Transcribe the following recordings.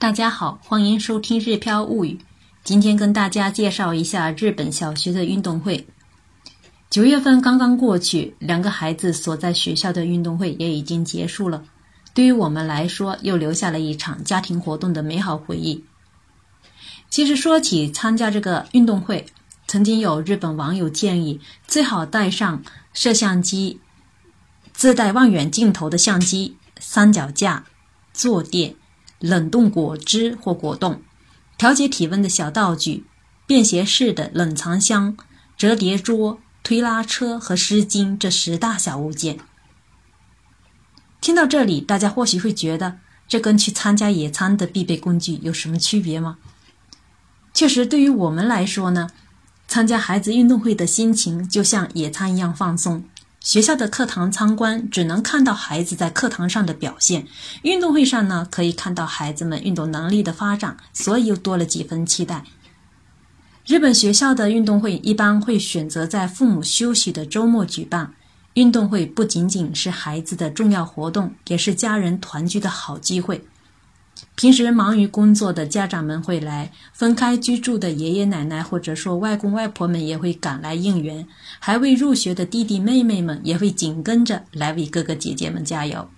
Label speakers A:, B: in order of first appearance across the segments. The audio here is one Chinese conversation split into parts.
A: 大家好，欢迎收听《日飘物语》。今天跟大家介绍一下日本小学的运动会。九月份刚刚过去，两个孩子所在学校的运动会也已经结束了。对于我们来说，又留下了一场家庭活动的美好回忆。其实说起参加这个运动会，曾经有日本网友建议，最好带上摄像机、自带望远镜头的相机、三脚架、坐垫。冷冻果汁或果冻、调节体温的小道具、便携式的冷藏箱、折叠桌、推拉车和湿巾这十大小物件。听到这里，大家或许会觉得，这跟去参加野餐的必备工具有什么区别吗？确实，对于我们来说呢，参加孩子运动会的心情就像野餐一样放松。学校的课堂参观只能看到孩子在课堂上的表现，运动会上呢可以看到孩子们运动能力的发展，所以又多了几分期待。日本学校的运动会一般会选择在父母休息的周末举办。运动会不仅仅是孩子的重要活动，也是家人团聚的好机会。平时忙于工作的家长们会来，分开居住的爷爷奶奶或者说外公外婆们也会赶来应援，还未入学的弟弟妹妹们也会紧跟着来为哥哥姐姐们加油。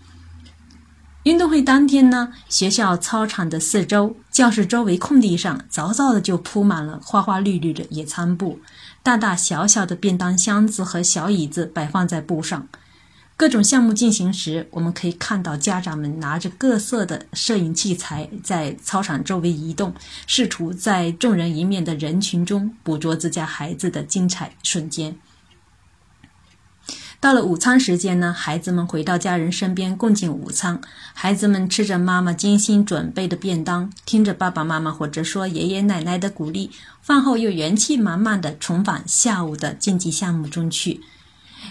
A: 运动会当天呢，学校操场的四周、教室周围空地上早早的就铺满了花花绿绿的野餐布，大大小小的便当箱子和小椅子摆放在布上。各种项目进行时，我们可以看到家长们拿着各色的摄影器材在操场周围移动，试图在众人一面的人群中捕捉自家孩子的精彩瞬间。到了午餐时间呢，孩子们回到家人身边共进午餐。孩子们吃着妈妈精心准备的便当，听着爸爸妈妈或者说爷爷奶奶的鼓励，饭后又元气满满的重返下午的竞技项目中去。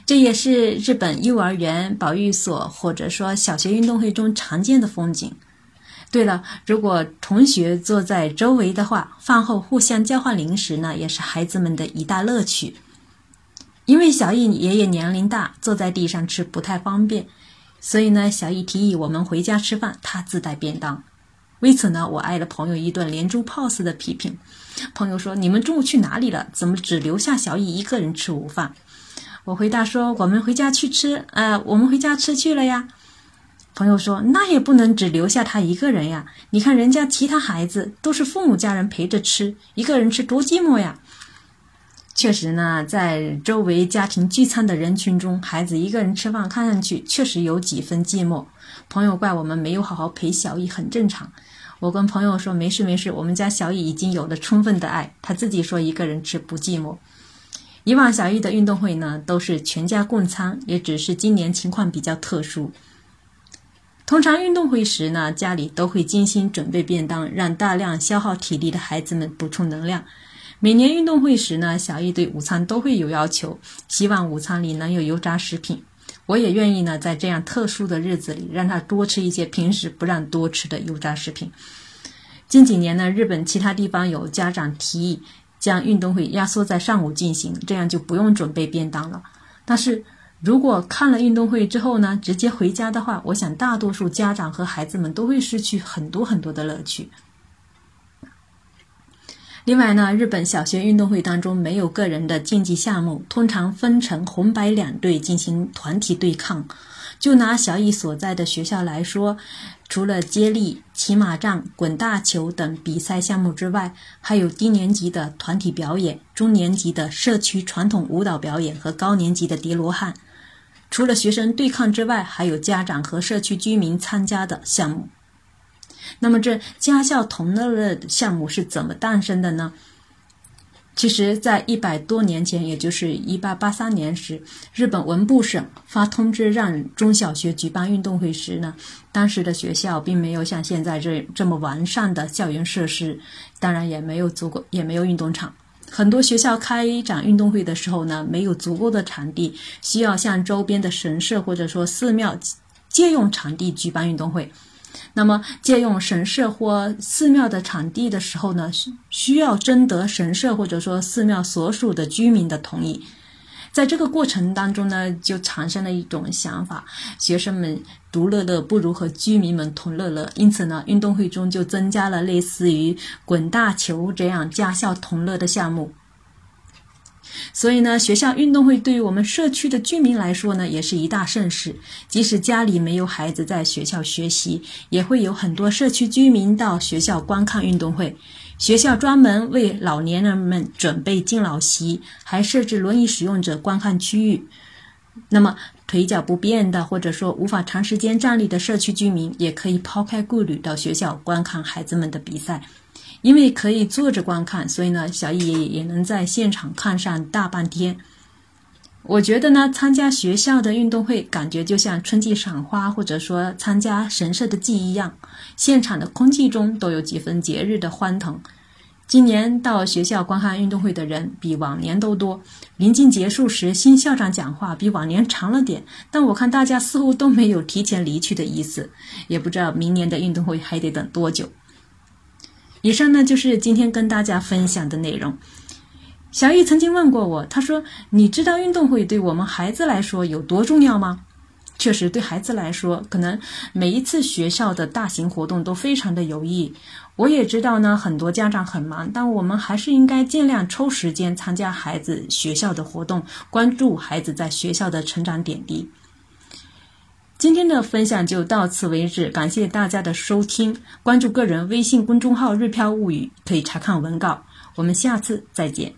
A: 这也是日本幼儿园、保育所或者说小学运动会中常见的风景。对了，如果同学坐在周围的话，饭后互相交换零食呢，也是孩子们的一大乐趣。因为小易爷爷年龄大，坐在地上吃不太方便，所以呢，小易提议我们回家吃饭，他自带便当。为此呢，我挨了朋友一顿连珠炮似的批评。朋友说：“你们中午去哪里了？怎么只留下小易一个人吃午饭？”我回答说：“我们回家去吃，呃，我们回家吃去了呀。”朋友说：“那也不能只留下他一个人呀！你看人家其他孩子都是父母家人陪着吃，一个人吃多寂寞呀。”确实呢，在周围家庭聚餐的人群中，孩子一个人吃饭，看上去确实有几分寂寞。朋友怪我们没有好好陪小易，很正常。我跟朋友说：“没事没事，我们家小易已经有了充分的爱，他自己说一个人吃不寂寞。”以往小易的运动会呢，都是全家共餐，也只是今年情况比较特殊。通常运动会时呢，家里都会精心准备便当，让大量消耗体力的孩子们补充能量。每年运动会时呢，小易对午餐都会有要求，希望午餐里能有油炸食品。我也愿意呢，在这样特殊的日子里，让他多吃一些平时不让多吃的油炸食品。近几年呢，日本其他地方有家长提议。将运动会压缩在上午进行，这样就不用准备便当了。但是如果看了运动会之后呢，直接回家的话，我想大多数家长和孩子们都会失去很多很多的乐趣。另外呢，日本小学运动会当中没有个人的竞技项目，通常分成红白两队进行团体对抗。就拿小乙所在的学校来说，除了接力、骑马仗、滚大球等比赛项目之外，还有低年级的团体表演、中年级的社区传统舞蹈表演和高年级的叠罗汉。除了学生对抗之外，还有家长和社区居民参加的项目。那么，这家校同乐的项目是怎么诞生的呢？其实，在一百多年前，也就是一八八三年时，日本文部省发通知让中小学举办运动会时呢，当时的学校并没有像现在这这么完善的校园设施，当然也没有足够，也没有运动场。很多学校开展运动会的时候呢，没有足够的场地，需要向周边的神社或者说寺庙借用场地举办运动会。那么，借用神社或寺庙的场地的时候呢，需需要征得神社或者说寺庙所属的居民的同意。在这个过程当中呢，就产生了一种想法：学生们独乐乐不如和居民们同乐乐。因此呢，运动会中就增加了类似于滚大球这样家校同乐的项目。所以呢，学校运动会对于我们社区的居民来说呢，也是一大盛事。即使家里没有孩子在学校学习，也会有很多社区居民到学校观看运动会。学校专门为老年人们准备敬老席，还设置轮椅使用者观看区域。那么，腿脚不便的，或者说无法长时间站立的社区居民，也可以抛开顾虑到学校观看孩子们的比赛。因为可以坐着观看，所以呢，小易爷爷也能在现场看上大半天。我觉得呢，参加学校的运动会，感觉就像春季赏花，或者说参加神社的祭一样，现场的空气中都有几分节日的欢腾。今年到学校观看运动会的人比往年都多。临近结束时，新校长讲话比往年长了点，但我看大家似乎都没有提前离去的意思，也不知道明年的运动会还得等多久。以上呢就是今天跟大家分享的内容。小易曾经问过我，他说：“你知道运动会对我们孩子来说有多重要吗？”确实，对孩子来说，可能每一次学校的大型活动都非常的有意义。我也知道呢，很多家长很忙，但我们还是应该尽量抽时间参加孩子学校的活动，关注孩子在学校的成长点滴。今天的分享就到此为止，感谢大家的收听。关注个人微信公众号“日飘物语”，可以查看文稿。我们下次再见。